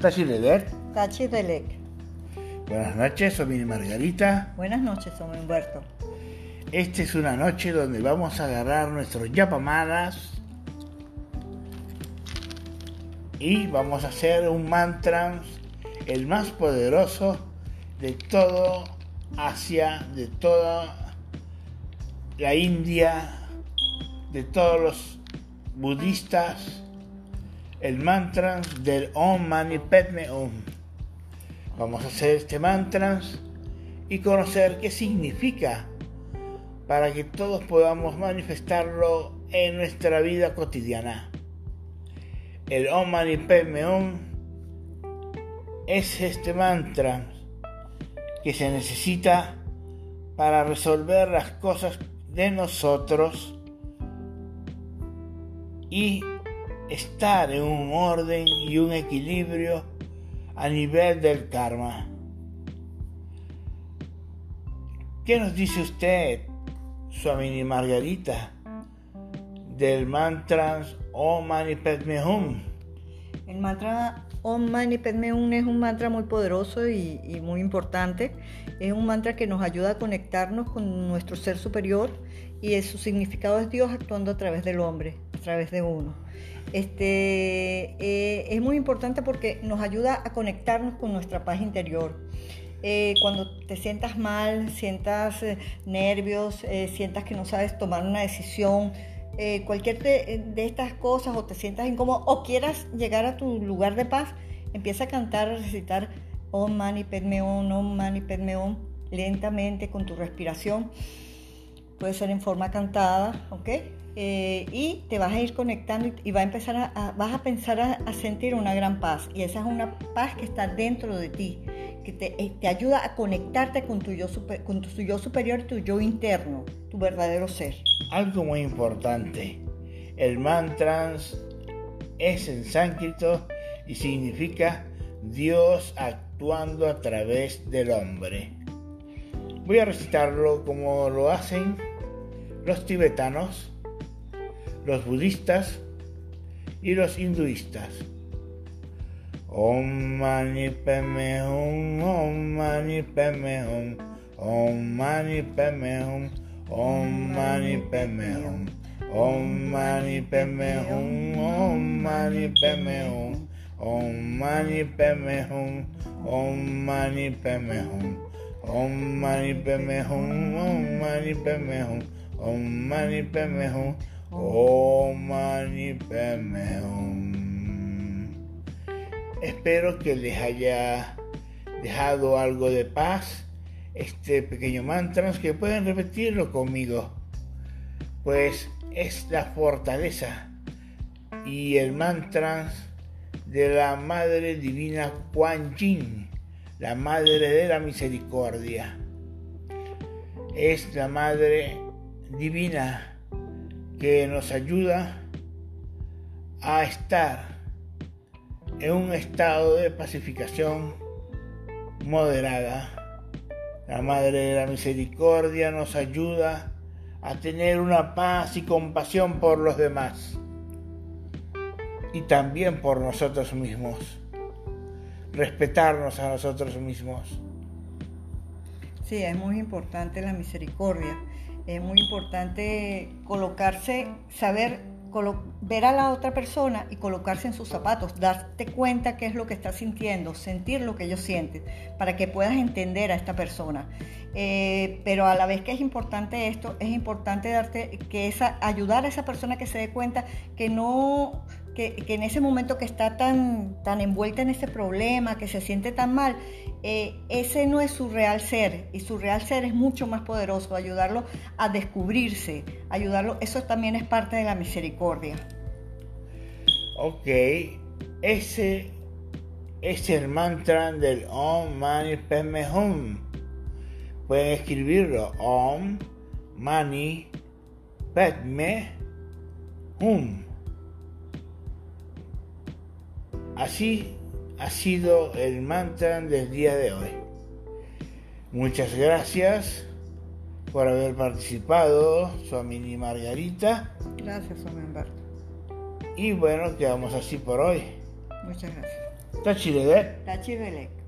Tachi Leder. Tachi Delec. Buenas noches, soy mi Margarita. Buenas noches, soy Humberto. Esta es una noche donde vamos a agarrar nuestros yapamadas y vamos a hacer un mantra, el más poderoso de todo Asia, de toda la India, de todos los budistas, el mantra del Om Mani Padme Om. Vamos a hacer este mantra y conocer qué significa para que todos podamos manifestarlo en nuestra vida cotidiana. El Om Mani Padme Om es este mantra que se necesita para resolver las cosas de nosotros y estar en un orden y un equilibrio a nivel del karma. ¿Qué nos dice usted, Swamini Margarita, del mantra Om Mani Padme Hum? El mantra Om Mani Padme Hum es un mantra muy poderoso y, muy importante. Es un mantra que nos ayuda a conectarnos con nuestro ser superior y su significado es Dios actuando a través del hombre, a través de uno. Este, eh, es muy importante porque nos ayuda a conectarnos con nuestra paz interior. Eh, cuando te sientas mal, sientas eh, nervios, sientas que no sabes tomar una decisión, eh, cualquier de, de, estas cosas o te sientas incómodo o quieras llegar a tu lugar de paz, empieza a cantar, a recitar Om Mani Padme Om, Om Mani Padme Om, lentamente con tu respiración. Puede ser en forma cantada, ¿ok? Eh, y te vas a ir conectando y, y va a empezar a, a, vas a pensar a, a, sentir una gran paz. Y esa es una paz que está dentro de ti, que te, eh, te ayuda a conectarte con tu, yo super, con tu yo superior, tu yo interno, tu verdadero ser. Algo muy importante, el mantra es en sánscrito y significa Dios actuando a través del hombre. Voy a recitarlo como lo hacen los tibetanos, los budistas y los hinduistas. Om Mani Padme Hum, Om Mani Padme Hum, Om Mani Padme Hum, Om Mani Padme Hum, Om Mani Padme Hum, Om Mani Padme Hum, Om Mani Padme Hum, Om Mani Padme Hum, Om Mani Padme Hum, Om Mani Padme Hum, Om Mani Padme Hum, Om Mani Padme Hum. Espero que les haya dejado algo de paz este pequeño mantra, que pueden repetirlo conmigo, pues es la fortaleza y el mantra de la Madre Divina Kuan Yin, la Madre de la Misericordia. Es la Madre Divina que nos ayuda a estar en un estado de pacificación moderada. La Madre de la Misericordia nos ayuda a tener una paz y compasión por los demás y también por nosotros mismos. Respetarnos a nosotros mismos. Sí, es muy importante la misericordia. Es muy importante colocarse, saber ver a la otra persona y colocarse en sus zapatos, darte cuenta qué es lo que está sintiendo, sentir lo que ellos sienten, para que puedas entender a esta persona. Eh, pero a la vez que es importante esto, es importante darte que esa, ayudar a esa persona que se dé cuenta que no, que, en ese momento que está tan, tan envuelta en ese problema, que se siente tan mal, eh, ese no es su real ser y su real ser es mucho más poderoso, ayudarlo a descubrirse, ayudarlo, eso también es parte de la misericordia. Ok, ese es el mantra del Om Mani Padme Hum. Pueden escribirlo Om Mani Padme Hum. Así ha sido el mantra del día de hoy. Muchas gracias por haber participado, Suamini Margarita. Gracias, Humberto. Y bueno, quedamos así por hoy. Muchas gracias. Tachirede. Tachirelek.